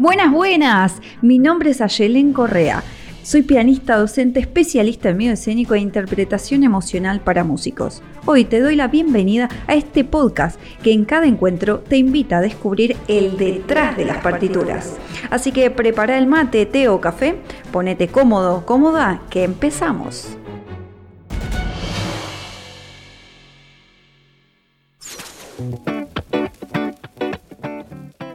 Buenas, buenas. Mi nombre es Ayelen Correa. Soy pianista, docente, especialista en medio escénico e interpretación emocional para músicos. Hoy te doy la bienvenida a este podcast que en cada encuentro te invita a descubrir el detrás de las partituras. Así que prepara el mate, té o café, ponete cómodo, cómoda, que empezamos.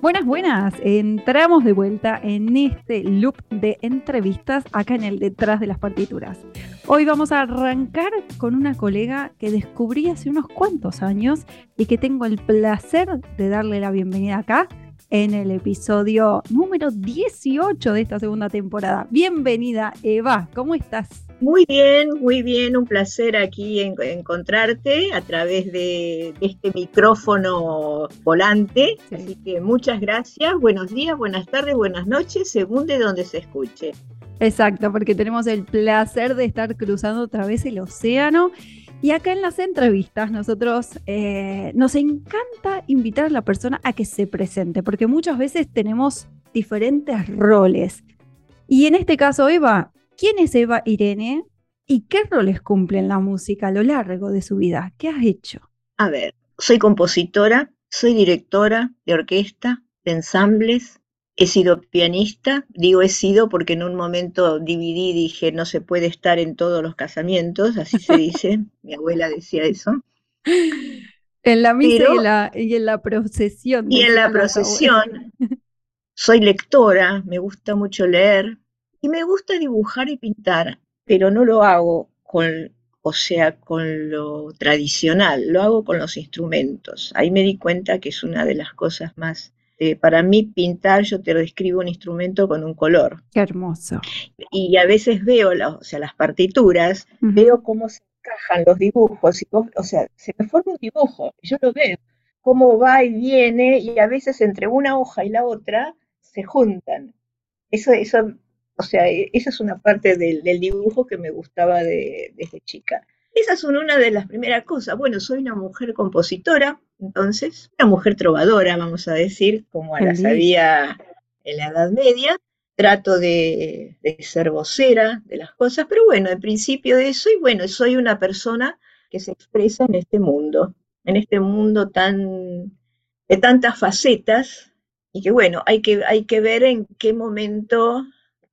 Buenas, buenas. Entramos de vuelta en este loop de entrevistas acá en el detrás de las partituras. Hoy vamos a arrancar con una colega que descubrí hace unos cuantos años y que tengo el placer de darle la bienvenida acá en el episodio número 18 de esta segunda temporada. Bienvenida, Eva. ¿Cómo estás? Muy bien, muy bien, un placer aquí encontrarte a través de, este micrófono volante. Así que muchas gracias, buenos días, buenas tardes, buenas noches, según de donde se escuche. Exacto, porque tenemos el placer de estar cruzando otra vez el océano. Y acá en las entrevistas nosotros eh, nos encanta invitar a la persona a que se presente, porque muchas veces tenemos diferentes roles. Y en este caso, Eva, ¿Quién es Eva Irene y qué roles cumple en la música a lo largo de su vida? ¿Qué has hecho? A ver, soy compositora, soy directora de orquesta, de ensambles, he sido pianista, digo he sido porque en un momento dividí, dije no se puede estar en todos los casamientos, así se dice, mi abuela decía eso. En la misa y, en la procesión. Y en la procesión. Soy lectora, me gusta mucho leer, y me gusta dibujar y pintar, pero no lo hago con, o sea, con lo tradicional, lo hago con los instrumentos. Ahí me di cuenta que es una de las cosas más eh, para mí pintar, yo te describo un instrumento con un color. Qué hermoso. Y a veces veo o sea, las partituras, veo cómo se encajan los dibujos, y o sea, se me forma un dibujo, yo lo veo, cómo va y viene, y a veces entre una hoja y la otra se juntan. Eso, eso o sea, e, esa es una parte del, dibujo que me gustaba desde chica. Esas son una de las primeras cosas. Bueno, soy una mujer compositora, entonces, una mujer trovadora, vamos a decir, como la sabía en la Edad Media. Trato de, ser vocera de las cosas, pero bueno, al principio de eso, y bueno, soy una persona que se expresa en este mundo, en este mundo tan de tantas facetas, y que bueno, hay que, hay que ver en qué momento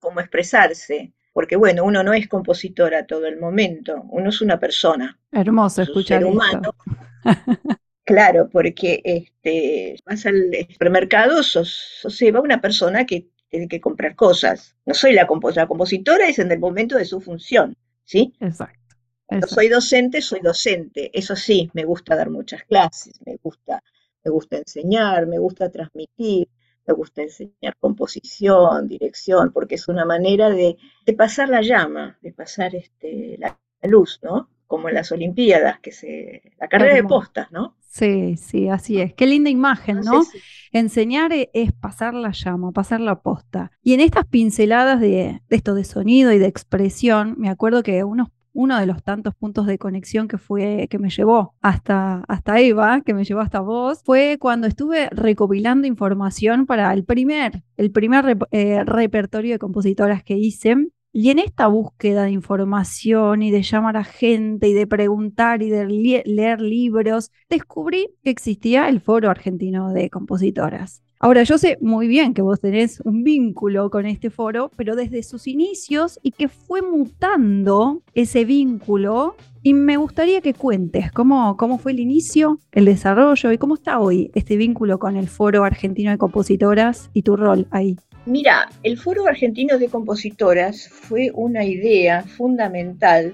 cómo expresarse, porque bueno, uno no es compositora todo el momento, uno es una persona. Hermoso escuchar un humano. claro, porque este, vas al supermercado, sos, o va una persona que tiene que comprar cosas. No soy la compositora, la compositora es en el momento de su función, ¿sí? Exacto. Cuando soy docente, soy docente. Eso sí, me gusta dar muchas clases, me gusta, me gusta enseñar, me gusta transmitir, me gusta enseñar composición, dirección, porque es una manera de, pasar la llama, de pasar este, la, luz, ¿no? Como en las Olimpiadas, que se. la carrera de postas, ¿no? Sí, sí, así es. Qué linda imagen, ¿no? Enseñar e, es pasar la llama, pasar la posta. Y en estas pinceladas de, de, esto de sonido y de expresión, me acuerdo que unos uno de los tantos puntos de conexión que fue que me llevó hasta, hasta Eva, que me llevó hasta vos, fue cuando estuve recopilando información para el primer, el primer eh, repertorio de compositoras que hice. Y en esta búsqueda de información y de llamar a gente y de preguntar y de leer libros, descubrí que existía el Foro Argentino de Compositoras. Ahora, yo sé muy bien que vos tenés un vínculo con este foro, pero desde sus inicios y que fue mutando ese vínculo. Y me gustaría que cuentes cómo, cómo fue el inicio, el desarrollo y cómo está hoy este vínculo con el Foro Argentino de Compositoras y tu rol ahí. Mira, el Foro Argentino de Compositoras fue una idea fundamental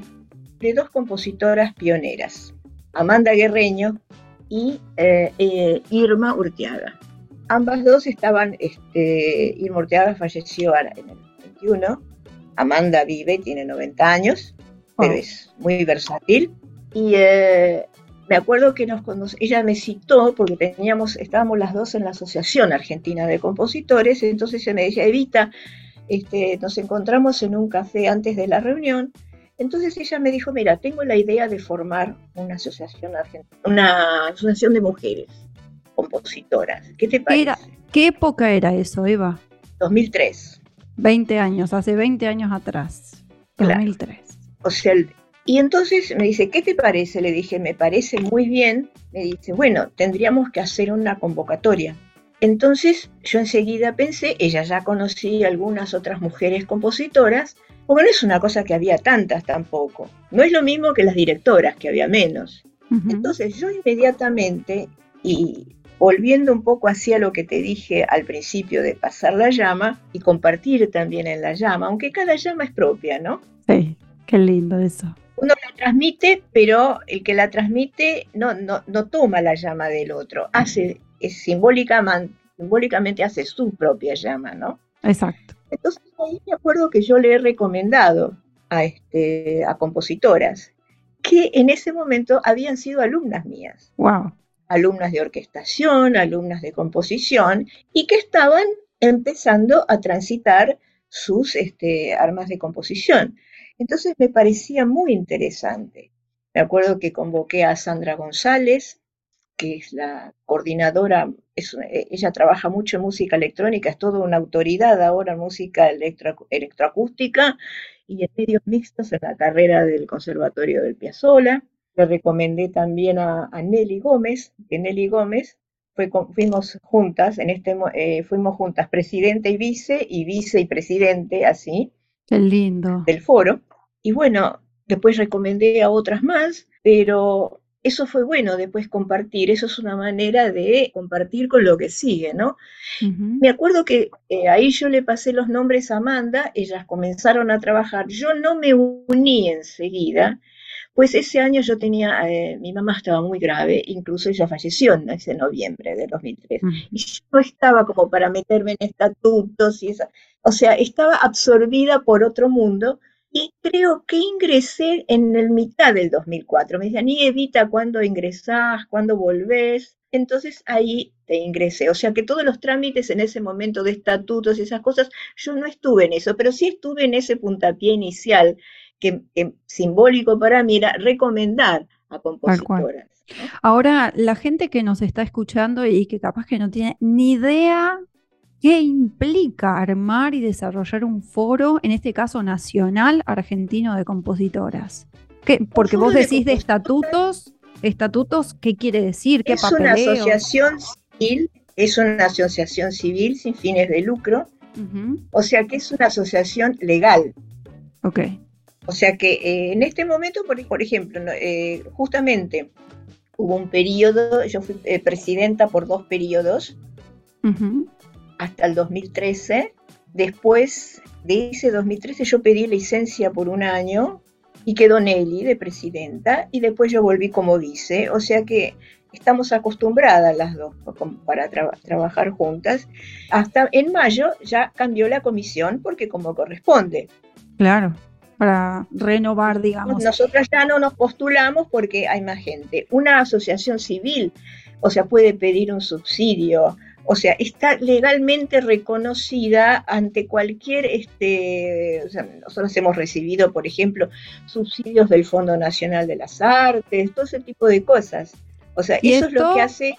de dos compositoras pioneras, Amanda Guerreño y eh, eh, Irma Urtiaga. Ambas dos estaban, este, Irma falleció en el 21, Amanda vive, tiene 90 años, pero oh. es muy versátil. Y eh, me acuerdo que nos ella me citó porque teníamos, estábamos las dos en la Asociación Argentina de Compositores, entonces ella me decía, Evita, este, nos encontramos en un café antes de la reunión, entonces ella me dijo, mira, tengo la idea de formar una asociación, una asociación de mujeres compositoras. ¿Qué te parece? ¿Qué época era eso, Eva? 2003. 20 años, hace 20 años atrás. 2003. O sea, y entonces me dice, ¿qué te parece? Le dije, me parece muy bien. Me dice, bueno, tendríamos que hacer una convocatoria. Entonces yo enseguida pensé, ella ya conocía algunas otras mujeres compositoras, porque no es una cosa que había tantas tampoco. No es lo mismo que las directoras, que había menos. Entonces yo inmediatamente, y volviendo un poco hacia lo que te dije al principio de pasar la llama y compartir también en la llama, aunque cada llama es propia, ¿no? Sí, qué lindo eso. Uno la transmite, pero el que la transmite no, no, no toma la llama del otro, hace es simbólicamente hace su propia llama, ¿no? Exacto. Entonces ahí me acuerdo que yo le he recomendado a, este, a compositoras que en ese momento habían sido alumnas mías. Wow. Alumnas de orquestación, alumnas de composición, y que estaban empezando a transitar sus este, armas de composición. Entonces me parecía muy interesante. Me acuerdo que convoqué a Sandra González, que es la coordinadora, ella trabaja mucho en música electrónica, es toda una autoridad ahora en música electroacústica y en medios mixtos en la carrera del Conservatorio del Piazzolla. Le recomendé también a, Nelly Gómez, que Nelly Gómez fue, fuimos juntas, en este, eh, fuimos juntas presidente y vice, y vice y presidente, así. Qué lindo. Del foro. Y bueno, después recomendé a otras más, pero eso fue bueno después compartir, eso es una manera de compartir con lo que sigue, ¿no? Me acuerdo que eh, ahí yo le pasé los nombres a Amanda, ellas comenzaron a trabajar, yo no me uní enseguida, pues ese año yo tenía, eh, mi mamá estaba muy grave, incluso ella falleció en ese noviembre de 2003, y yo no estaba como para meterme en estatutos y esa, o sea, estaba absorbida por otro mundo, y creo que ingresé en el mitad del 2004. Me decían, y Evita, ¿cuándo ingresás? ¿Cuándo volvés? Entonces ahí te ingresé. O sea que todos los trámites en ese momento de estatutos y esas cosas, yo no estuve en eso, pero sí estuve en ese puntapié inicial que, simbólico para mí era recomendar a compositoras. Ahora, la gente que nos está escuchando y que capaz que no tiene ni idea ¿Qué implica armar y desarrollar un foro, en este caso nacional, argentino de compositoras? ¿Qué? Porque vos decís de, estatutos, estatutos, ¿qué quiere decir? ¿Qué es una asociación civil, es una asociación civil sin fines de lucro, o sea que es una asociación legal. Ok. O sea que eh, en este momento, por, ejemplo, eh, justamente hubo un periodo, yo fui eh, presidenta por dos periodos, hasta el 2013. Después de ese 2013 yo pedí licencia por un año y quedó Nelly de presidenta y después yo volví como vice. O sea que estamos acostumbradas las dos para trabajar juntas. Hasta en mayo ya cambió la comisión porque como corresponde. Claro, para renovar, digamos. Nosotras ya no nos postulamos porque hay más gente. Una asociación civil, o sea, puede pedir un subsidio o sea, está legalmente reconocida ante cualquier, este, o sea, nosotros hemos recibido, por ejemplo, subsidios del Fondo Nacional de las Artes, todo ese tipo de cosas. O sea, eso es lo que hace...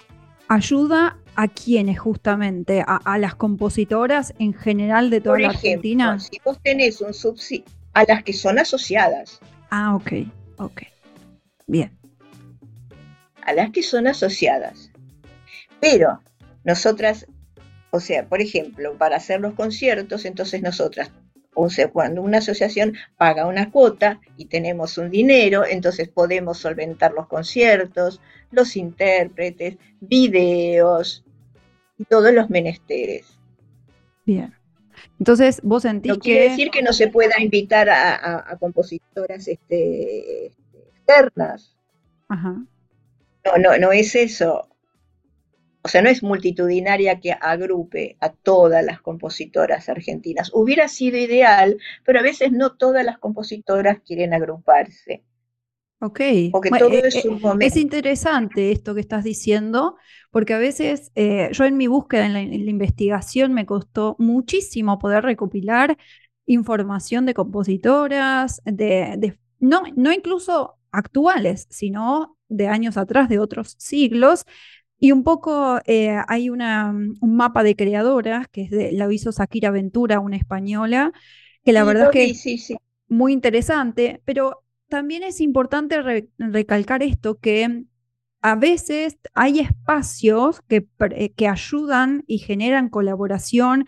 Ayuda a quienes justamente, a, las compositoras en general de toda la Argentina. Si vos tenés un subsidio, a las que son asociadas. Ah, ok, ok. Bien. A las que son asociadas. Pero nosotras, o sea, por ejemplo, para hacer los conciertos, entonces nosotras, o sea, cuando una asociación paga una cuota y tenemos un dinero, entonces podemos solventar los conciertos, los intérpretes, videos y todos los menesteres. Bien. Entonces, vos sentís no quiere decir que no se pueda invitar a, compositoras este, externas. Ajá. No, no, no es eso o sea, no es multitudinaria que agrupe a todas las compositoras argentinas. Hubiera sido ideal, pero a veces no todas las compositoras quieren agruparse. Ok. Porque todo eh, es, eh, un momento. es interesante esto que estás diciendo, porque a veces eh, yo en mi búsqueda, en la, investigación, me costó muchísimo poder recopilar información de compositoras, de, no, no incluso actuales, sino de años atrás, de otros siglos, Y un poco eh, hay una, un mapa de creadoras que es de, la hizo Sakira Ventura, una española, que la verdad es que es muy interesante, pero también es importante recalcar esto, que a veces hay espacios que, que ayudan y generan colaboración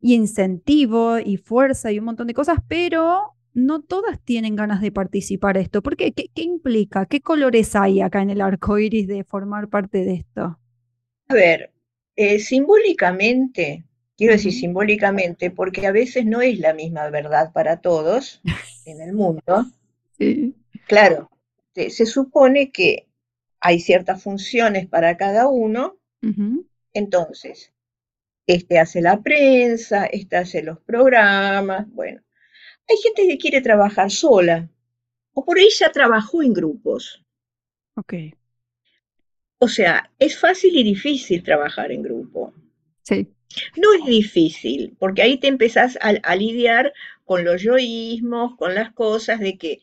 y incentivo y fuerza y un montón de cosas, pero no todas tienen ganas de participar esto. ¿Por qué? ¿Qué, implica? ¿Qué colores hay acá en el arco iris de formar parte de esto? A ver, eh, simbólicamente, quiero decir simbólicamente, porque a veces no es la misma verdad para todos en el mundo. Claro, se, supone que hay ciertas funciones para cada uno. Entonces, este hace la prensa, este hace los programas, bueno. Hay gente que quiere trabajar sola, o por ahí ya trabajó en grupos. Ok. O sea, es fácil y difícil trabajar en grupo. Sí. No es difícil, porque ahí te empezás a, lidiar con los yoísmos, con las cosas de que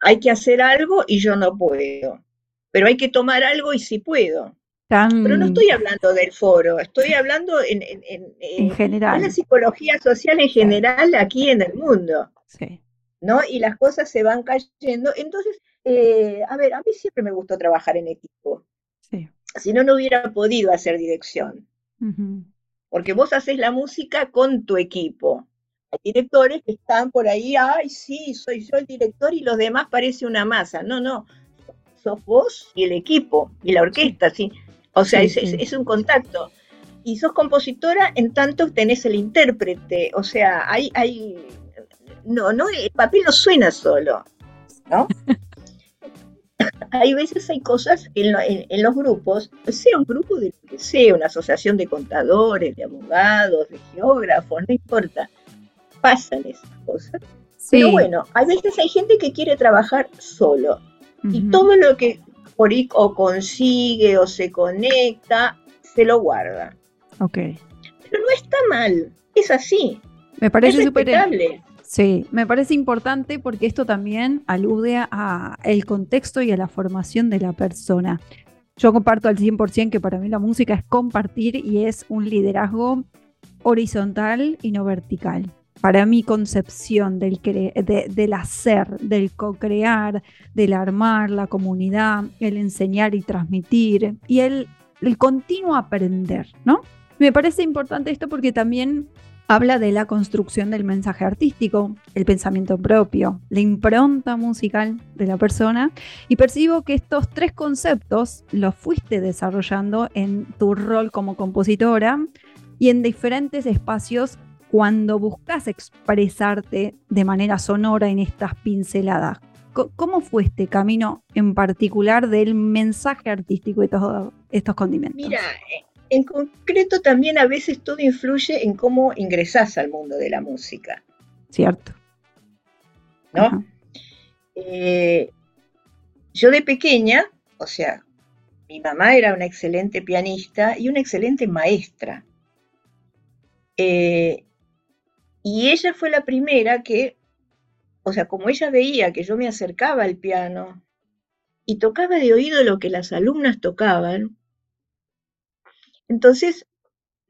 hay que hacer algo y yo no puedo, pero hay que tomar algo y sí puedo. Pero no estoy hablando del foro, estoy hablando en, en, general. En la psicología social en general aquí en el mundo. Sí. ¿No? Y las cosas se van cayendo. Entonces, eh, a ver, a mí siempre me gustó trabajar en equipo. Sí. Si no, no hubiera podido hacer dirección. Porque vos haces la música con tu equipo. Hay directores que están por ahí, ay, sí, soy yo el director y los demás parece una masa. No, no, sos vos y el equipo y la orquesta, sí. O sea, es, un contacto. Y sos compositora en tanto tenés el intérprete. O sea, hay, hay, no, no, el papel no suena solo, ¿no? hay veces hay cosas en, en, los grupos, sea un grupo de lo que sea, una asociación de contadores, de abogados, de geógrafos, no importa, pasan esas cosas. Pero bueno, hay veces hay gente que quiere trabajar solo y todo lo que por o consigue o se conecta, se lo guarda. Ok. Pero no está mal, es así. Me parece súper. Sí, me parece importante porque esto también alude a el contexto y a la formación de la persona. Yo comparto al 100% que para mí la música es compartir y es un liderazgo horizontal y no vertical para mi concepción del, del hacer, del co-crear, del armar la comunidad, el enseñar y transmitir y el, el continuo aprender, ¿no? Me parece importante esto porque también habla de la construcción del mensaje artístico, el pensamiento propio, la impronta musical de la persona y percibo que estos tres conceptos los fuiste desarrollando en tu rol como compositora y en diferentes espacios cuando buscas expresarte de manera sonora en estas pinceladas. ¿Cómo fue este camino en particular del mensaje artístico de todos estos condimentos? Mira, en concreto también a veces todo influye en cómo ingresás al mundo de la música. Cierto. ¿No? Eh, yo de pequeña, o sea, mi mamá era una excelente pianista y una excelente maestra. Eh, y ella fue la primera que, o sea, como ella veía que yo me acercaba al piano y tocaba de oído lo que las alumnas tocaban, entonces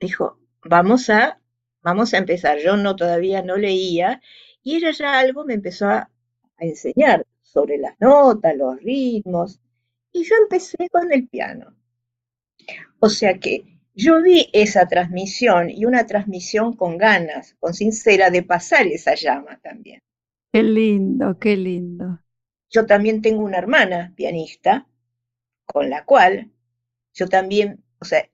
dijo, vamos a, vamos a empezar. Yo no todavía no leía y ella ya algo me empezó a, a enseñar sobre las notas, los ritmos, y yo empecé con el piano. O sea que yo vi esa transmisión y una transmisión con ganas, con sincera, de pasar esa llama también. Qué lindo, qué lindo. Yo también tengo una hermana pianista, con la cual yo también, o sea,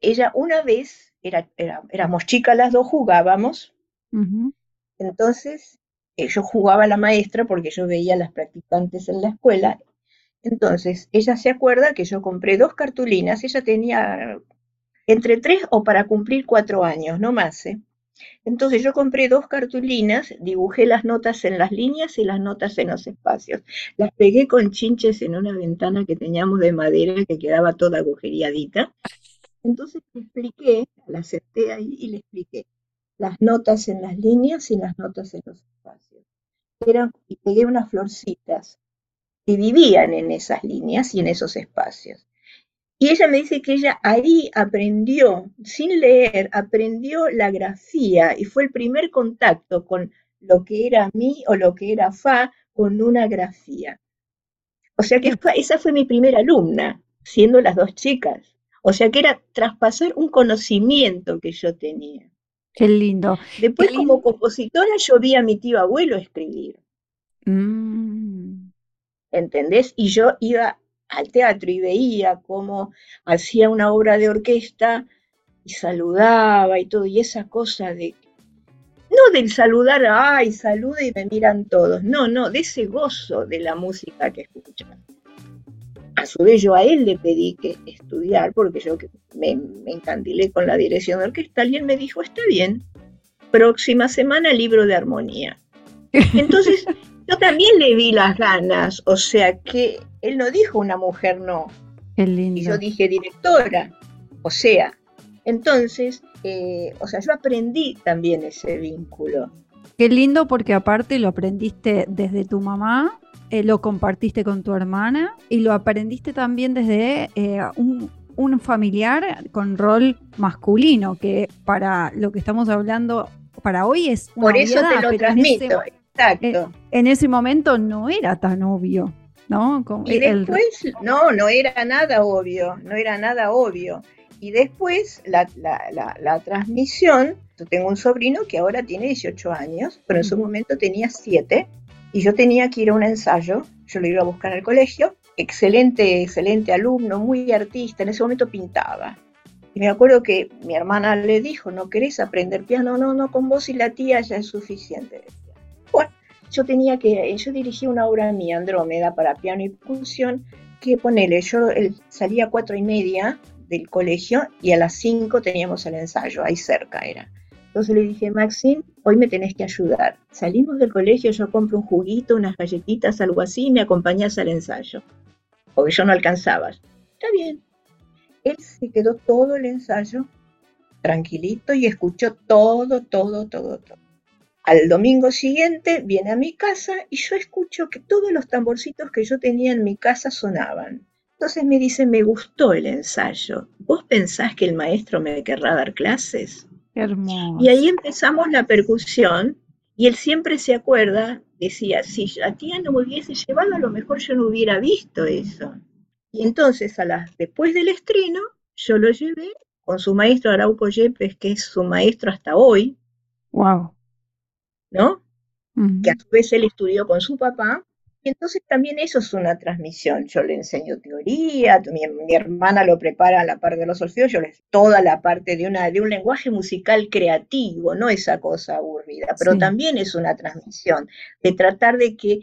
ella una vez, era, éramos chicas las dos, jugábamos, entonces eh, yo jugaba a la maestra porque yo veía a las practicantes en la escuela, entonces ella se acuerda que yo compré dos cartulinas, ella tenía entre tres o para cumplir cuatro años, no más. ¿eh? Entonces yo compré dos cartulinas, dibujé las notas en las líneas y las notas en los espacios. Las pegué con chinches en una ventana que teníamos de madera que quedaba toda agujereadita. Entonces le expliqué, la senté ahí y le expliqué las notas en las líneas y las notas en los espacios. Eran, y pegué unas florcitas que vivían en esas líneas y en esos espacios. Y ella me dice que ella ahí aprendió, sin leer, aprendió la grafía y fue el primer contacto con lo que era mi o lo que era fa con una grafía. O sea que esa fue mi primera alumna, siendo las dos chicas. O sea que era traspasar un conocimiento que yo tenía. Qué lindo. Después, como compositora, yo vi a mi tío abuelo escribir. Mm. ¿Entendés? Y yo iba al teatro y veía cómo hacía una obra de orquesta y saludaba y todo, y esa cosa de, no del saludar, ay, salude y me miran todos, no, no, de ese gozo de la música que escuchan. A su vez yo a él le pedí que estudiar porque yo me, me encandilé con la dirección de orquesta y él me dijo, está bien, próxima semana libro de armonía. Entonces yo también le vi las ganas, o sea que él no dijo una mujer no. Y yo dije directora, o sea, entonces, eh, o sea, yo aprendí también ese vínculo. Qué lindo porque aparte lo aprendiste desde tu mamá, eh, lo compartiste con tu hermana y lo aprendiste también desde eh, un, familiar con rol masculino, que para lo que estamos hablando para hoy es... Por eso te lo transmito, exacto. en ese momento no era tan obvio. ¿no? y después, no, no era nada obvio, no era nada obvio. Y después la, transmisión, yo tengo un sobrino que ahora tiene 18 años, pero en su momento tenía 7, y yo tenía que ir a un ensayo, yo lo iba a buscar al colegio, excelente, excelente alumno, muy artista, en ese momento pintaba. Y me acuerdo que mi hermana le dijo, ¿no querés aprender piano? No, no, con vos y la tía ya es suficiente. Yo tenía que, yo dirigí una obra mía, Andrómeda, para piano y percusión, que ponele, yo salía a cuatro y media del colegio y a las cinco teníamos el ensayo, ahí cerca era. Entonces le dije, Maxine, hoy me tenés que ayudar. Salimos del colegio, yo compro un juguito, unas galletitas, algo así, y me acompañás al ensayo. Porque yo no alcanzaba. Está bien. Él se quedó todo el ensayo tranquilito y escuchó todo, todo, todo, todo. Al domingo siguiente viene a mi casa y yo escucho que todos los tamborcitos que yo tenía en mi casa sonaban. Entonces me dice, me gustó el ensayo. ¿Vos pensás que el maestro me querrá dar clases? Hermoso. Y ahí empezamos la percusión y él siempre se acuerda, decía, si a tía no me hubiese llevado, a lo mejor yo no hubiera visto eso. Y entonces, a las, después del estreno, yo lo llevé con su maestro Arauco Yepes, que es su maestro hasta hoy. Wow. ¿No? Que a su vez él estudió con su papá. Y entonces también eso es una transmisión. Yo le enseño teoría, mi, hermana lo prepara a la parte de los solfeos, yo les toda la parte de, una, de un lenguaje musical creativo, no esa cosa aburrida, pero también es una transmisión de tratar de que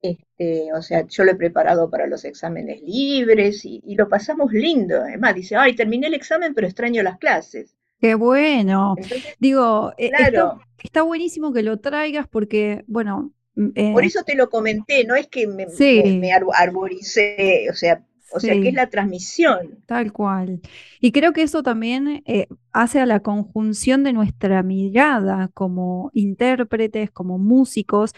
este, o sea, yo lo he preparado para los exámenes libres y, lo pasamos lindo. Además, dice, ay, terminé el examen, pero extraño las clases. Qué bueno. Digo, e, está, buenísimo que lo traigas porque, bueno. Mm, Por eh eso te lo comenté, no es que me, arboricé, o sea, o sea, que es la transmisión. Tal cual. Y creo que eso también eh, hace a la conjunción de nuestra mirada como intérpretes, como músicos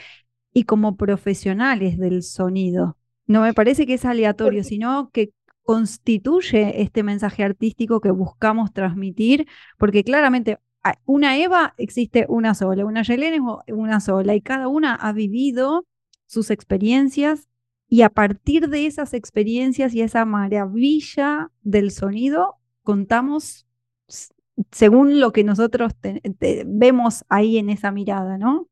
y como profesionales del sonido. No me parece que es aleatorio, sino que constituye este mensaje artístico que buscamos transmitir, porque claramente ah, una Eva existe una sola, una Yelena es una sola, y cada una ha vivido sus experiencias y a partir de esas experiencias y esa maravilla del sonido, contamos según lo que nosotros vemos ahí en esa mirada, ¿no?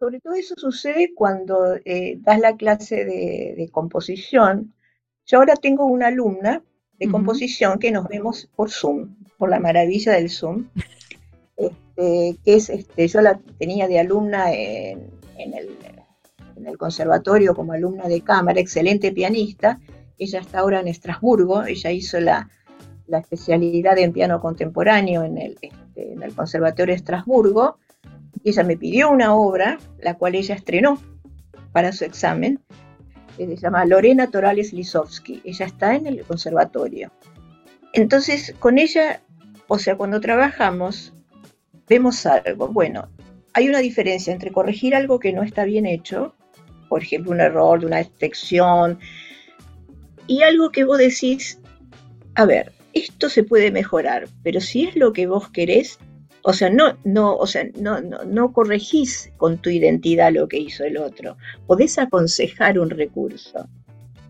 Sobre todo eso sucede cuando eh, das la clase de composición, yo ahora tengo una alumna de composición que nos vemos por Zoom, por la maravilla del Zoom, este, que es, este, yo la tenía de alumna en, el, conservatorio como alumna de cámara, excelente pianista, ella está ahora en Estrasburgo, ella hizo la, especialidad en piano contemporáneo en el, este, en el Conservatorio de Estrasburgo, y ella me pidió una obra, la cual ella estrenó para su examen, se llama Lorena Torales Lisowski. Ella está en el conservatorio. Entonces, con ella, o sea, cuando trabajamos, vemos algo. Bueno, hay una diferencia entre corregir algo que no está bien hecho, por ejemplo, un error de una detección, y algo que vos decís, a ver, esto se puede mejorar, pero si es lo que vos querés, o sea, no, no, o sea, no, no, no corregís con tu identidad lo que hizo el otro. Podés aconsejar un recurso.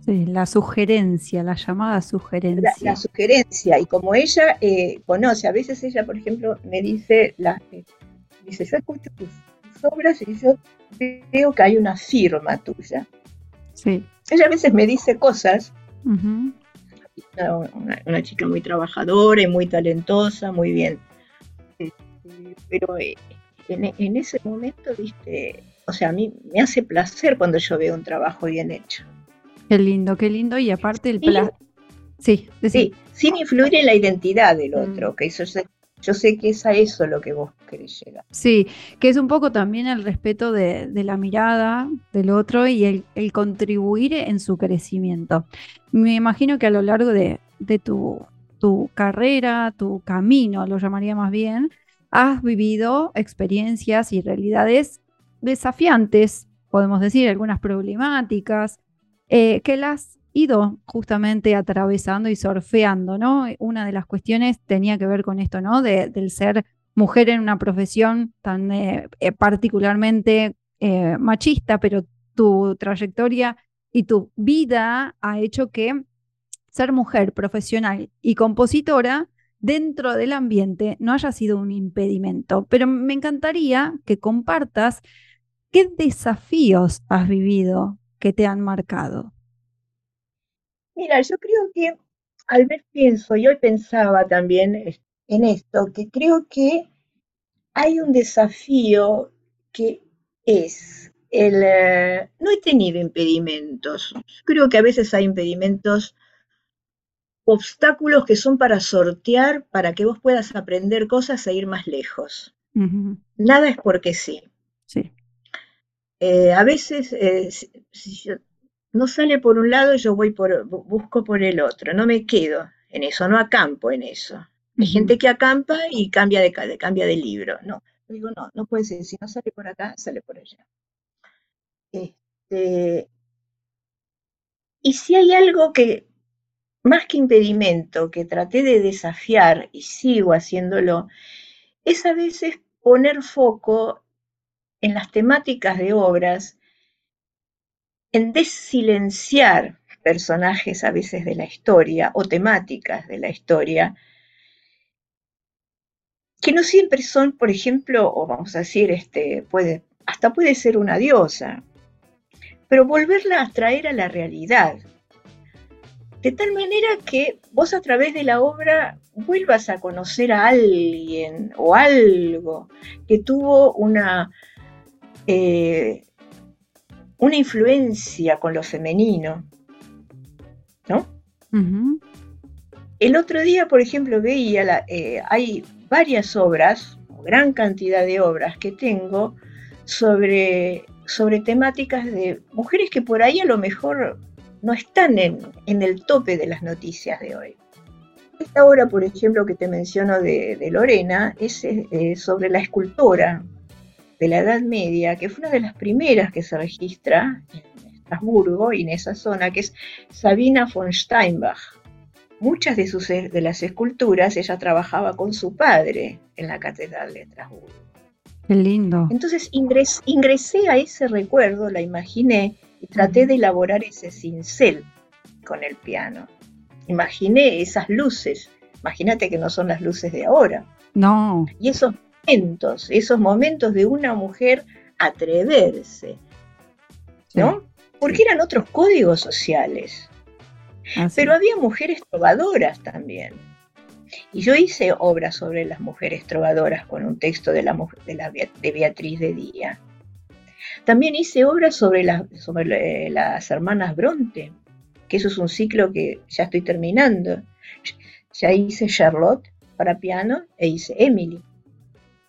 Sí, la sugerencia, la llamada sugerencia. La, sugerencia, y como ella eh, conoce, a veces ella, por ejemplo, me dice, la, eh, dice, yo escucho tus, obras y yo veo que hay una firma tuya. Sí. Ella a veces me dice cosas, una, chica muy trabajadora y muy talentosa, muy bien. Pero eh, en, ese momento, viste, o sea, a mí me hace placer cuando yo veo un trabajo bien hecho. Qué lindo, qué lindo, y aparte el placer. Sí, sí, sin influir en la identidad del mm. otro, que eso yo sé que es a eso lo que vos querés llegar. Sí, que es un poco también el respeto de, la mirada del otro y el, contribuir en su crecimiento. Me imagino que a lo largo de, tu, tu carrera, tu camino, lo llamaría más bien, has vivido experiencias y realidades desafiantes, podemos decir, algunas problemáticas, eh, que las ido justamente atravesando y surfeando, ¿no? Una de las cuestiones tenía que ver con esto, ¿no? De, del ser mujer en una profesión tan eh, particularmente eh, machista, pero tu trayectoria y tu vida ha hecho que ser mujer profesional y compositora dentro del ambiente no haya sido un impedimento. Pero me encantaría que compartas qué desafíos has vivido que te han marcado. Mira, yo creo que al ver pienso, y hoy pensaba también en esto, que creo que hay un desafío que es el... Eh, no he tenido impedimentos. Creo que a veces hay impedimentos, obstáculos que son para sortear, para que vos puedas aprender cosas e ir más lejos. Nada es porque sí. Sí. Eh, a veces, eh, si yo no sale por un lado, yo voy por, busco por el otro, no me quedo en eso, no acampo en eso. Hay gente que acampa y cambia de, cambia de libro. No, digo, no, no puede ser, si no sale por acá, sale por allá. Este, y si hay algo que, más que impedimento, que traté de desafiar y sigo haciéndolo, es a veces poner foco en las temáticas de obras en desilenciar personajes a veces de la historia o temáticas de la historia, que no siempre son, por ejemplo, o vamos a decir, este, puede, hasta puede ser una diosa, pero volverla a traer a la realidad, de tal manera que vos a través de la obra vuelvas a conocer a alguien o algo que tuvo una eh, una influencia con lo femenino, ¿no? El otro día, por ejemplo, veía, la, eh, hay varias obras, gran cantidad de obras que tengo sobre, sobre temáticas de mujeres que por ahí a lo mejor no están en, el tope de las noticias de hoy. Esta obra, por ejemplo, que te menciono de, Lorena, es eh, sobre la escultora de la Edad Media, que fue una de las primeras que se registra en Estrasburgo y en esa zona, que es Sabina von Steinbach. Muchas de, sus, de las esculturas ella trabajaba con su padre en la Catedral de Estrasburgo. Qué lindo. Entonces ingresé a ese recuerdo, la imaginé y traté de elaborar ese cincel con el piano. Imaginé esas luces. Imagínate que no son las luces de ahora. No. Y esos esos momentos de una mujer atreverse, ¿no? Porque eran otros códigos sociales. Pero había mujeres trovadoras también. Y yo hice obras sobre las mujeres trovadoras con un texto de, la, de, Beatriz de Día. También hice obras sobre, sobre las hermanas Bronte, que eso es un ciclo que ya estoy terminando. Ya hice Charlotte para piano e hice Emily.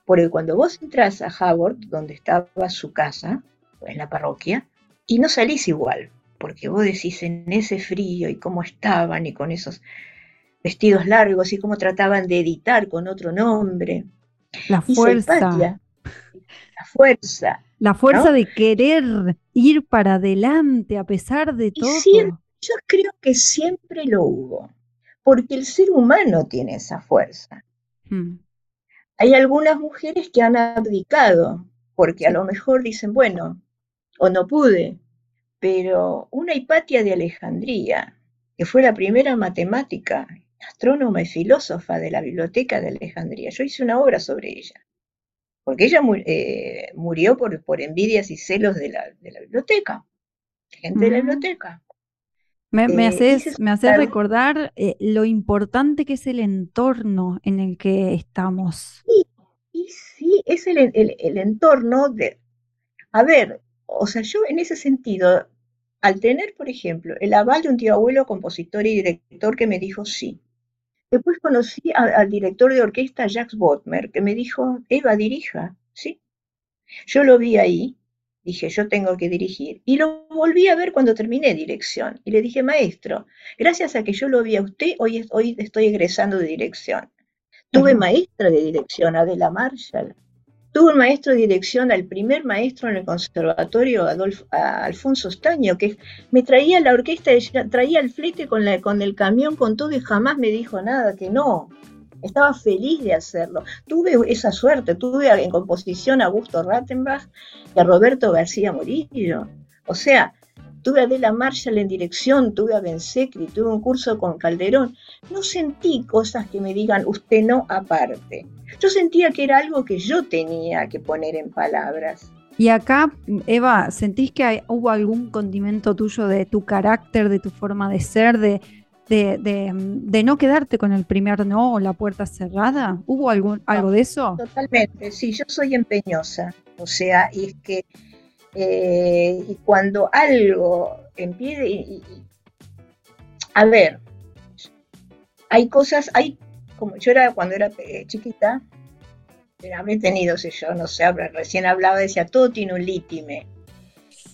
Porque cuando vos entras a Howard, donde estaba su casa, en la parroquia, y no salís igual, porque vos decís en ese frío y cómo estaban y con esos vestidos largos y cómo trataban de editar con otro nombre. La fuerza. Fuerza. La fuerza de querer ir para adelante a pesar de todo. yo creo que siempre lo hubo. porque el ser humano tiene esa fuerza. Hmm. Hay algunas mujeres que han abdicado, porque a lo mejor dicen, bueno, o no pude, pero una Hipatia de Alejandría, que fue la primera matemática, astrónoma y filósofa de la Biblioteca de Alejandría, yo hice una obra sobre ella, porque ella eh, murió por, por, envidias y celos de la, biblioteca, gente de la biblioteca. Me, me, eh, haces, recordar eh, lo importante que es el entorno en el que estamos. Sí, y sí, es el, el, entorno de... A ver, o sea, yo en ese sentido, al tener, por ejemplo, el aval de un tío abuelo, compositor y director que me dijo sí. Después conocí al director de orquesta, Jacques Botmer, que me dijo, Eva, dirija, ¿sí? Yo lo vi ahí Dije, yo tengo que dirigir. Y lo volví a ver cuando terminé dirección. Y le dije, maestro, gracias a que yo lo vi a usted, hoy, hoy estoy egresando de dirección. Tuve maestra de dirección, Adela Marshall. Tuve un maestro de dirección, al primer maestro en el conservatorio, Alfonso Staño, que me traía la orquesta, traía el flete con, con el camión, con todo y jamás me dijo nada, que no, estaba feliz de hacerlo. Tuve esa suerte, tuve en composición a Augusto Rattenbach y a Roberto García Morillo. O sea, tuve a Adela Marshall en dirección, tuve a Ben Secri, tuve un curso con Calderón. No sentí cosas que me digan usted no aparte. Yo sentía que era algo que yo tenía que poner en palabras. Y acá, Eva, ¿sentís que hubo algún condimento tuyo de tu carácter, de tu forma de ser, de, de, no quedarte con el primer no o la puerta cerrada? ¿Hubo algún, algo de eso? Totalmente, sí, yo soy empeñosa, o sea, y es que eh, y cuando algo empiece, y, a ver, hay cosas, hay, como yo era cuando era eh, chiquita, habré tenido, sé yo, no sé, recién hablaba, decía, todo tiene un límite,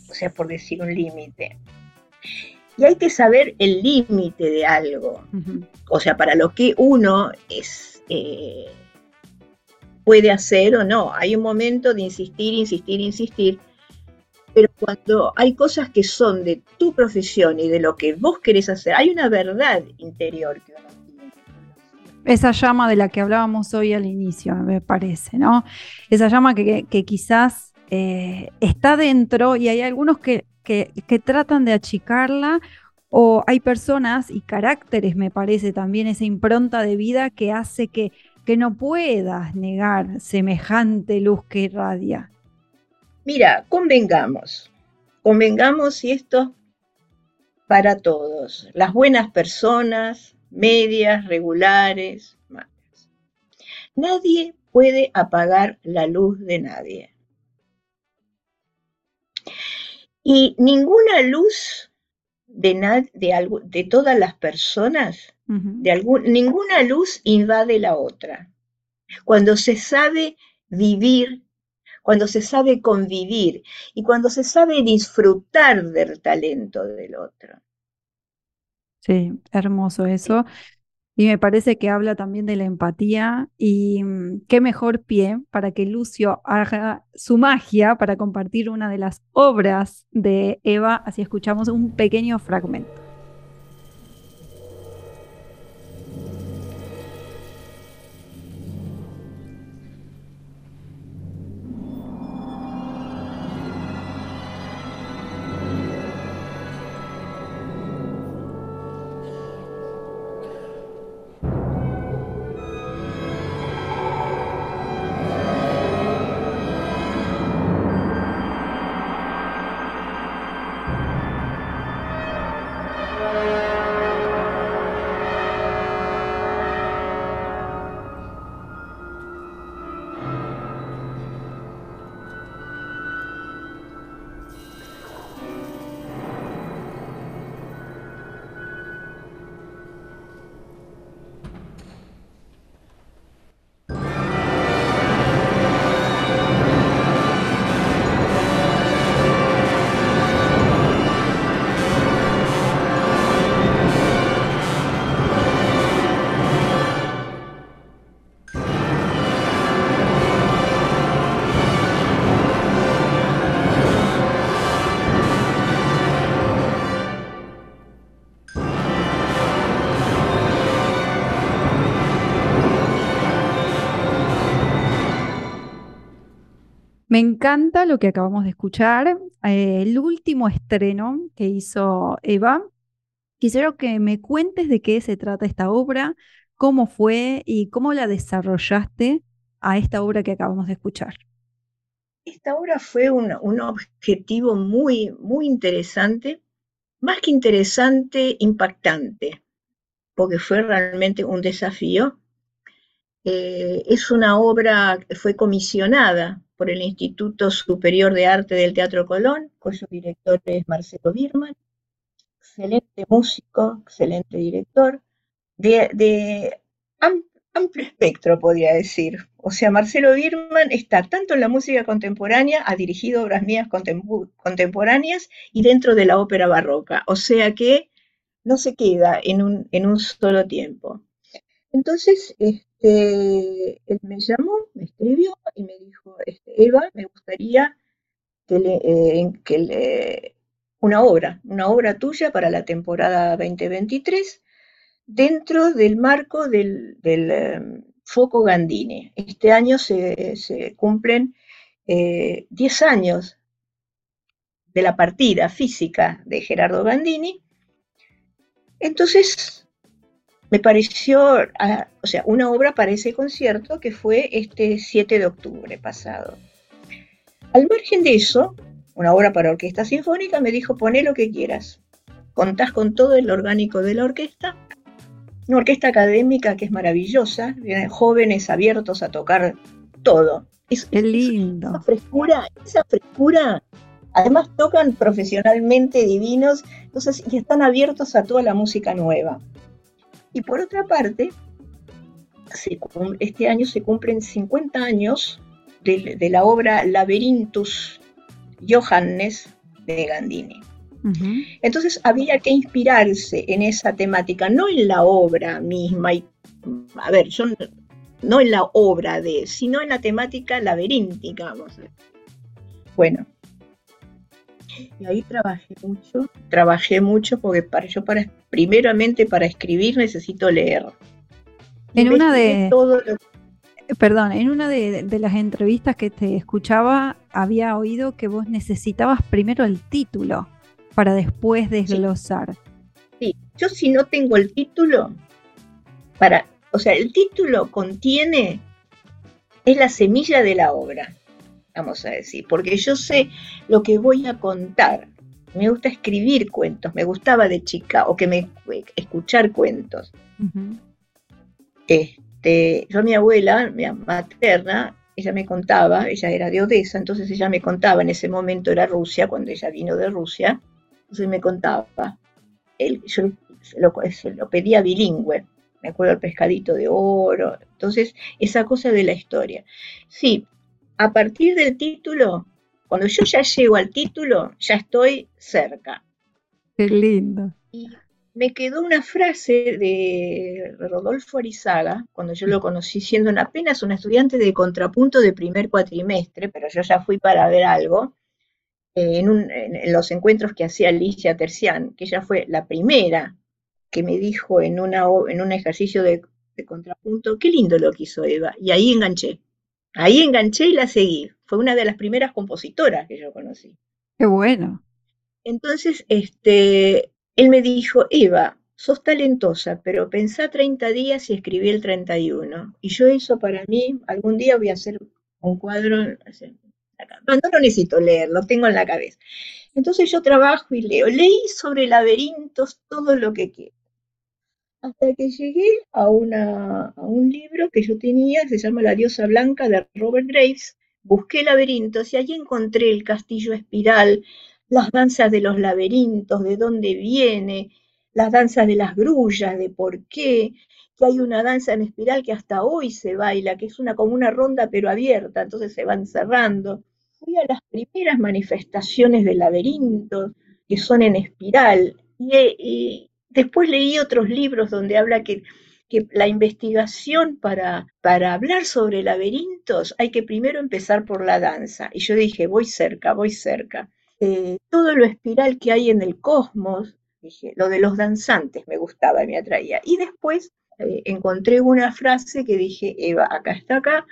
o sea, por decir un límite. Y hay que saber el límite de algo. O sea, para lo que uno es, eh, puede hacer o no. Hay un momento de insistir, insistir, insistir. Pero cuando hay cosas que son de tu profesión y de lo que vos querés hacer, hay una verdad interior que. Esa llama de la que hablábamos hoy al inicio, me parece, ¿no? Esa llama que, quizás eh, está dentro y hay algunos que que, tratan de achicarla o hay personas y caracteres, me parece también, esa impronta de vida que hace que, que no puedas negar semejante luz que irradia. Mira, convengamos, convengamos y esto para todos, las buenas personas, medias, regulares, malas. Nadie puede apagar la luz de nadie. Y ninguna luz de, de, de todas las personas, de algún, ninguna luz invade la otra. Cuando se sabe vivir, cuando se sabe convivir y cuando se sabe disfrutar del talento del otro. Sí, hermoso eso. Y me parece que habla también de la empatía y mm, qué mejor pie para que Lucio haga su magia para compartir una de las obras de Eva, así escuchamos un pequeño fragmento. Me encanta lo que acabamos de escuchar. Eh, el último estreno que hizo Eva. Quisiera que me cuentes de qué se trata esta obra, cómo fue y cómo la desarrollaste a esta obra que acabamos de escuchar. Esta obra fue un, objetivo muy, muy interesante, más que interesante, impactante, porque fue realmente un desafío. Eh, es una obra que fue comisionada por el Instituto Superior de Arte del Teatro Colón, cuyo director es Marcelo Birman, excelente músico, excelente director, de, amplio espectro, podría decir. O sea, Marcelo Birman está tanto en la música contemporánea, ha dirigido obras mías contemporáneas y dentro de la ópera barroca. O sea que no se queda en un, en un solo tiempo. Entonces, este, él me llamó, me escribió y me dijo, este, Eva, me gustaría que, le, eh, una obra, una obra tuya para la temporada 2023 dentro del marco del, em, foco Gandini. Este año se, cumplen 10 eh, años de la partida física de Gerardo Gandini. Entonces, me pareció, ah, o sea, una obra para ese concierto que fue este 7 de octubre pasado. Al margen de eso, una obra para orquesta sinfónica, me dijo, poné lo que quieras. Contás con todo el orgánico de la orquesta. Una orquesta académica que es maravillosa, vienen jóvenes abiertos a tocar todo. Es, Qué lindo. esa frescura, esa frescura. Además tocan profesionalmente divinos, entonces y están abiertos a toda la música nueva. Y por otra parte, este año se cumplen 50 años de, de la obra Laberintus Johannes de Gandini. Entonces había que inspirarse en esa temática, no en la obra misma, y, a ver, yo no en la obra de, sino en la temática laberíntica, vamos. Bueno, y ahí trabajé mucho, trabajé mucho porque para yo para primeramente para escribir necesito leer. En una de todo perdón, en una de, las entrevistas que te escuchaba había oído que vos necesitabas primero el título para después desglosar. Sí. yo si no tengo el título, para, o sea, el título contiene, es la semilla de la obra, vamos a decir, porque yo sé lo que voy a contar. Me gusta escribir cuentos, me gustaba de chica, o que me escuchar cuentos. Este, yo mi abuela, mi materna, ella me contaba, ella era de Odessa, entonces ella me contaba, en ese momento era Rusia, cuando ella vino de Rusia, entonces me contaba, él, yo lo, lo pedía bilingüe, me acuerdo el pescadito de oro, entonces esa cosa de la historia. Sí, a partir del título, cuando yo ya llego al título, ya estoy cerca. Qué lindo me quedó una frase de Rodolfo Arizaga, cuando yo lo conocí siendo apenas un estudiante de contrapunto de primer cuatrimestre, pero yo ya fui para ver algo, eh, en, los encuentros que hacía Alicia Tercián, que ella fue la primera que me dijo en, una, en un ejercicio de, de contrapunto, qué lindo lo que hizo Eva, y ahí enganché. Ahí enganché y la seguí. Fue una de las primeras compositoras que yo conocí. Qué bueno. Entonces, este, él me dijo, Eva, sos talentosa, pero pensá 30 días y escribí el 31. Y yo eso para mí, algún día voy a hacer un cuadro, no, no lo necesito leer, lo tengo en la cabeza. Entonces yo trabajo y leo. Leí sobre laberintos todo lo que quiero. Hasta que llegué a, una, un libro que yo tenía, que se llama La diosa blanca de Robert Graves. Busqué laberintos y allí encontré el castillo espiral, las danzas de los laberintos, de dónde viene, las danzas de las grullas, de por qué, que hay una danza en espiral que hasta hoy se baila, que es una como una ronda pero abierta, entonces se van cerrando. Fui a las primeras manifestaciones de laberintos que son en espiral y, después leí otros libros donde habla que, la investigación para, para hablar sobre laberintos hay que primero empezar por la danza. Y yo dije, voy cerca, voy cerca. Eh, todo lo espiral que hay en el cosmos, dije, lo de los danzantes me gustaba, me atraía. Y después eh, encontré una frase que dije, Eva, acá está acá,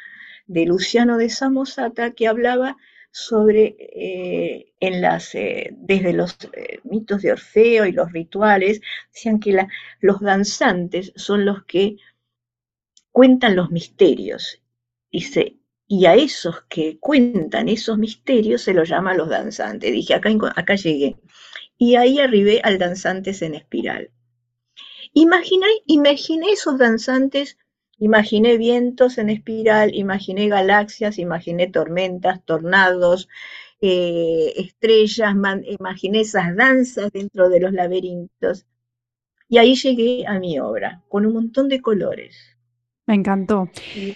de Luciano de Samosata que hablaba sobre eh, en las, desde los eh, mitos de Orfeo y los rituales, decían que los danzantes son los que cuentan los misterios. Y a esos que cuentan esos misterios se los llama los danzantes. Dije, acá, acá llegué. Y ahí arribé al danzantes en espiral. Imaginé, imaginé esos danzantes Imaginé vientos en espiral, imaginé galaxias, imaginé tormentas, tornados, eh, estrellas, imaginé esas danzas dentro de los laberintos. Y ahí llegué a mi obra, con un montón de colores. Me encantó.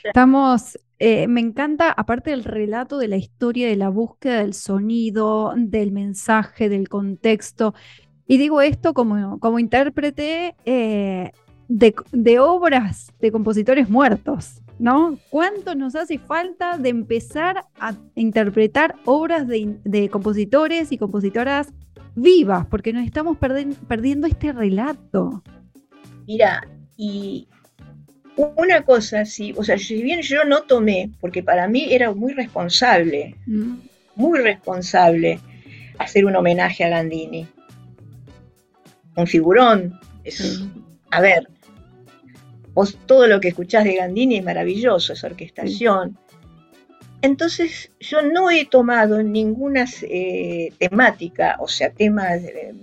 Estamos, eh, me encanta, aparte del relato de la historia, de la búsqueda del sonido, del mensaje, del contexto. Y digo esto como, como intérprete, eh, de, obras de compositores muertos, ¿no? ¿Cuánto nos hace falta de empezar a interpretar obras de, compositores y compositoras vivas? Porque nos estamos perdiendo este relato. Mira, y una cosa, sí, o sea, si bien yo no tomé, porque para mí era muy responsable, mm. muy responsable hacer un homenaje a Gandini. Un figurón, es, a ver, Vos todo lo que escuchás de Gandini es maravilloso, esa orquestación. Entonces yo no he tomado ninguna eh, temática, o sea, tema eh,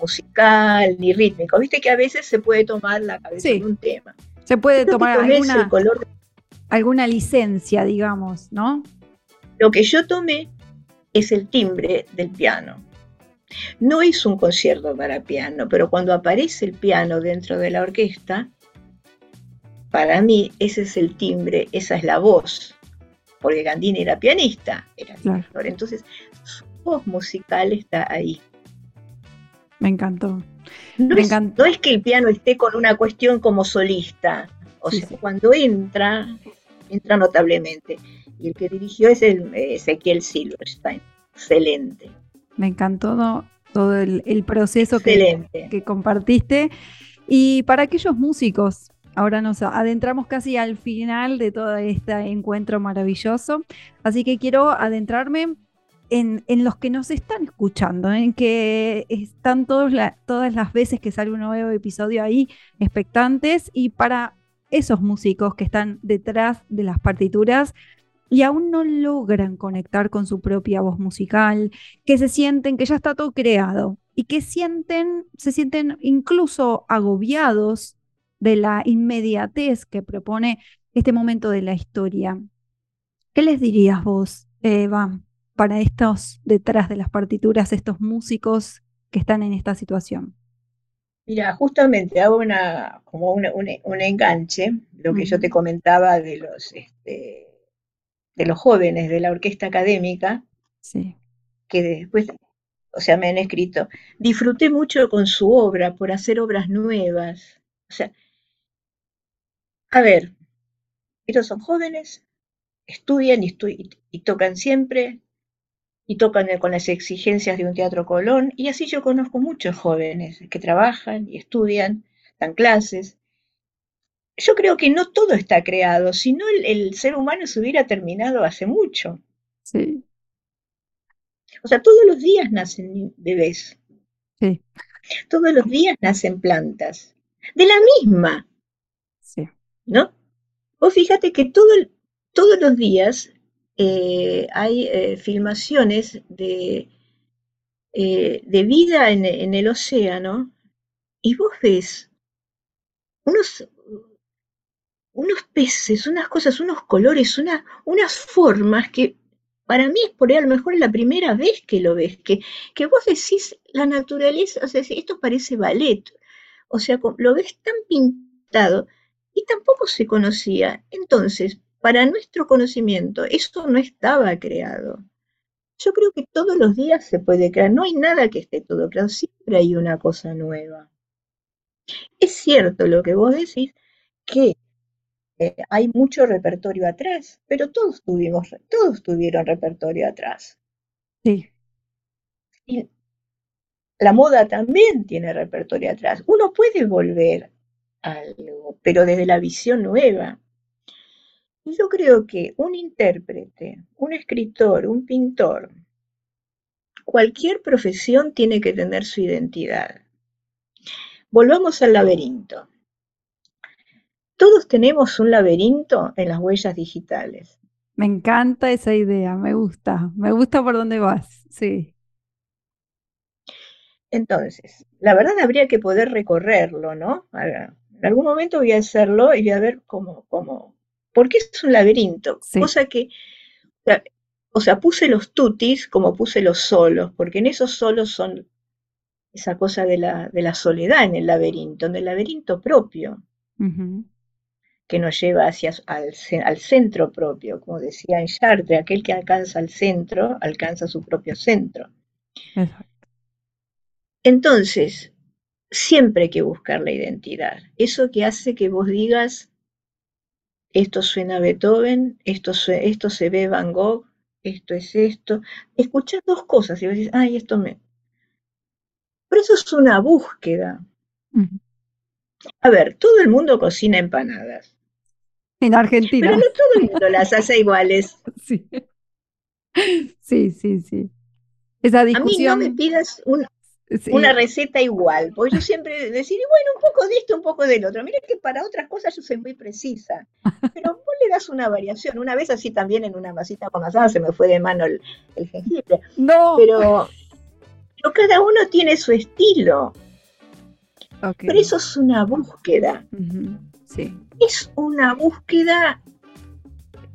musical ni rítmico. Viste que a veces se puede tomar la cabeza de un tema. Se puede tomar alguna, alguna licencia, digamos, ¿no? Lo que yo tomé es el timbre del piano. No es un concierto para piano, pero cuando aparece el piano dentro de la orquesta, para mí ese es el timbre, esa es la voz, porque Gandini era pianista, era entonces su voz musical está ahí. Me encantó. No, es, que el piano esté con una cuestión como solista, o sea, cuando entra, entra notablemente. Y el que dirigió es el Ezequiel Silverstein, excelente. Me encantó todo, el, proceso que, que compartiste. Y para aquellos músicos Ahora nos adentramos casi al final de todo este encuentro maravilloso, así que quiero adentrarme en, los que nos están escuchando, en que están todas las veces que sale un nuevo episodio ahí expectantes y para esos músicos que están detrás de las partituras y aún no logran conectar con su propia voz musical, que se sienten que ya está todo creado y que sienten, se sienten incluso agobiados de la inmediatez que propone este momento de la historia. ¿Qué les dirías vos, Eva, para estos detrás de las partituras, estos músicos que están en esta situación? Mira, justamente hago una, como un enganche, lo que yo te comentaba de los, este, de los jóvenes de la orquesta académica, sí. que después, o sea, me han escrito, disfruté mucho con su obra por hacer obras nuevas. O sea, a ver, ellos son jóvenes, estudian y, y, tocan siempre, y tocan con las exigencias de un teatro Colón, y así yo conozco muchos jóvenes que trabajan y estudian, dan clases. Yo creo que no todo está creado, sino el, el ser humano se hubiera terminado hace mucho. Sí. O sea, todos los días nacen bebés. Sí. Todos los días nacen plantas. De la misma. ¿No? Vos fíjate que todo todos los días eh, hay eh, filmaciones de, eh, de vida en, el océano y vos ves unos, unos peces, unas cosas, unos colores, unas formas que para mí es por ahí a lo mejor la primera vez que lo ves, que, que vos decís la naturaleza, o sea, esto parece ballet, o sea, lo ves tan pintado y tampoco se conocía. Entonces, para nuestro conocimiento, eso no estaba creado. Yo creo que todos los días se puede crear, no hay nada que esté todo creado, siempre hay una cosa nueva. Es cierto lo que vos decís, que eh, hay mucho repertorio atrás, pero todos tuvimos, todos tuvieron repertorio atrás. Sí. Y la moda también tiene repertorio atrás. Uno puede volver algo, pero desde la visión nueva. Y yo creo que un intérprete, un escritor, un pintor, cualquier profesión tiene que tener su identidad. Volvamos al laberinto. Todos tenemos un laberinto en las huellas digitales. Me encanta esa idea, me gusta, me gusta por dónde vas, sí. Entonces, la verdad habría que poder recorrerlo, ¿no? En algún momento voy a hacerlo y voy a ver cómo, cómo, porque es un laberinto, cosa que, o sea, puse los tutis como puse los solos, porque en esos solos son esa cosa de la, de la soledad en el laberinto, en el laberinto propio. Que nos lleva hacia al, al, centro propio, como decía en Chartres, aquel que alcanza el centro, alcanza su propio centro. Entonces, siempre hay que buscar la identidad. Eso que hace que vos digas, esto suena a Beethoven, esto, esto se ve Van Gogh, esto es esto. Escuchás dos cosas y vos dices, ay, esto me... Pero eso es una búsqueda. A ver, todo el mundo cocina empanadas. En Argentina. Pero no todo el mundo las hace iguales. Sí. Sí, sí, sí. Esa discusión. A mí no me pidas una receta igual, porque yo siempre decir, bueno, un poco de esto, un poco del otro. Mira que para otras cosas yo soy muy precisa, pero vos le das una variación. Una vez así también en una masita con manzana se me fue de mano el, jengibre. No. Pero, cada uno tiene su estilo. Pero eso es una búsqueda. Sí es una búsqueda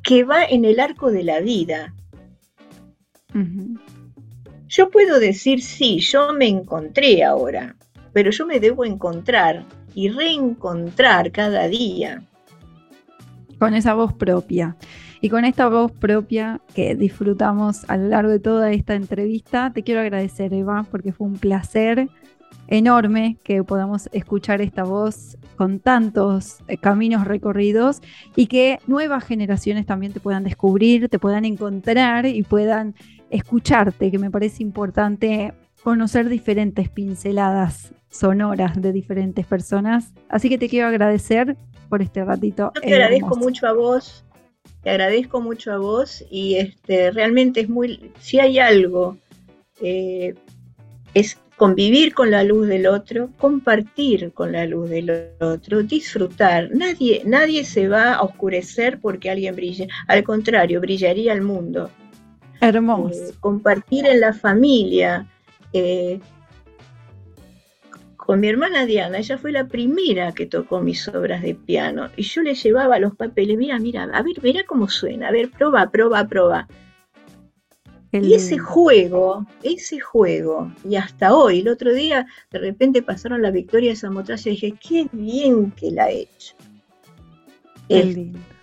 que va en el arco de la vida. Yo puedo decir, sí, yo me encontré ahora, pero yo me debo encontrar y reencontrar cada día. Con esa voz propia. Y con esta voz propia que disfrutamos a lo largo de toda esta entrevista, te quiero agradecer, Eva, porque fue un placer enorme que podamos escuchar esta voz con tantos eh, caminos recorridos y que nuevas generaciones también te puedan descubrir, te puedan encontrar y puedan escucharte, que me parece importante conocer diferentes pinceladas sonoras de diferentes personas. Así que te quiero agradecer por este ratito. te agradezco mucho a vos, te agradezco mucho a vos y este realmente es muy, si hay algo, eh, es convivir con la luz del otro, compartir con la luz del otro, disfrutar. Nadie, nadie se va a oscurecer porque alguien brille. Al contrario, brillaría el mundo. Hermoso. Eh, compartir en la familia. Eh, con mi hermana Diana, ella fue la primera que tocó mis obras de piano y yo le llevaba los papeles, mira, mira, a ver, verá cómo suena, a ver, proba, proba, proba. Y ese juego, ese juego, y hasta hoy, el otro día, de repente pasaron la victoria de Samotracia y dije, qué bien que la he hecho.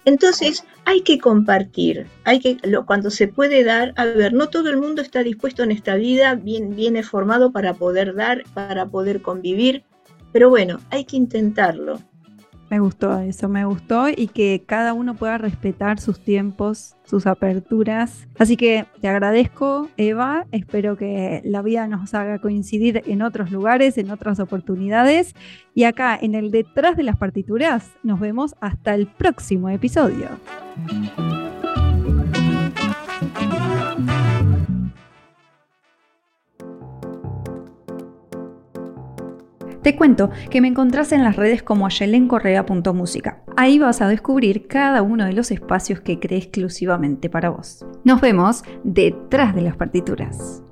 Entonces, hay que compartir, hay que, cuando se puede dar, a ver, no todo el mundo está dispuesto en esta vida, bien, viene formado para poder dar, para poder convivir, pero bueno, hay que intentarlo. Me gustó eso, me gustó y que cada uno pueda respetar sus tiempos, sus aperturas. Así que te agradezco, Eva. Espero que la vida nos haga coincidir en otros lugares, en otras oportunidades. Y acá en el detrás de las partituras nos vemos hasta el próximo episodio. Te cuento que me encontrás en las redes como ayelencorrea.música. Ahí vas a descubrir cada uno de los espacios que creé exclusivamente para vos. Nos vemos detrás de las partituras.